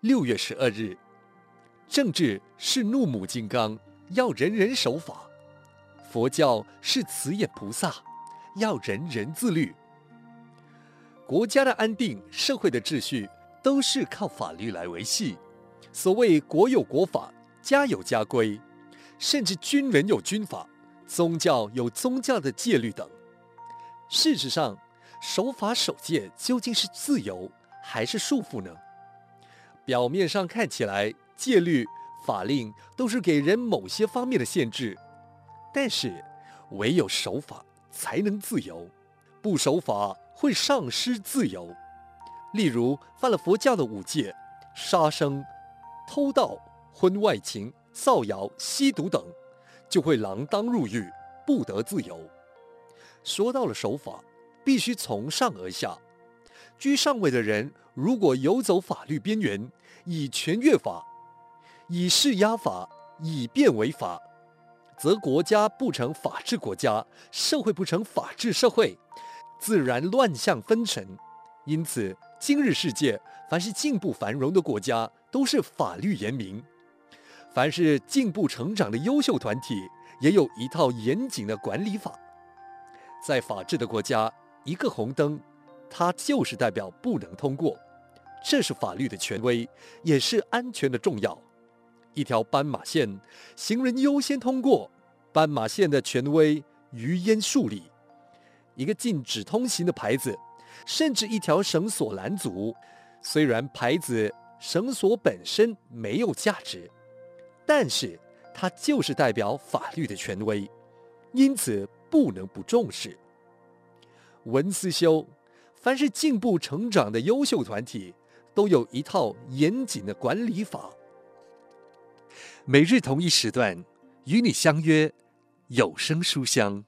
六月十二日，政治是怒目金刚，要人人守法；佛教是慈眼菩萨，要人人自律。国家的安定、社会的秩序，都是靠法律来维系。所谓“国有国法，家有家规”，甚至军人有军法，宗教有宗教的戒律等。事实上，守法守戒究竟是自由还是束缚呢？表面上看起来，戒律、法令都是给人某些方面的限制，但是唯有守法才能自由，不守法会丧失自由。例如，犯了佛教的五戒，杀生、偷盗、婚外情、造谣、吸毒等，就会锒铛入狱，不得自由。说到了守法，必须从上而下。居上位的人如果游走法律边缘，以权越法，以势压法，以变为法，则国家不成法治国家，社会不成法治社会，自然乱象纷呈。因此，今日世界凡是进步繁荣的国家，都是法律严明；凡是进步成长的优秀团体，也有一套严谨的管理法。在法治的国家，一个红灯，它就是代表不能通过，这是法律的权威，也是安全的重要。一条斑马线，行人优先通过，斑马线的权威于焉树立。一个禁止通行的牌子，甚至一条绳索拦阻，虽然牌子、绳索本身没有价值，但是它就是代表法律的权威，因此。不能不重视。文思修，凡是进步成长的优秀团体，都有一套严谨的管理法。每日同一时段，与你相约有声书香。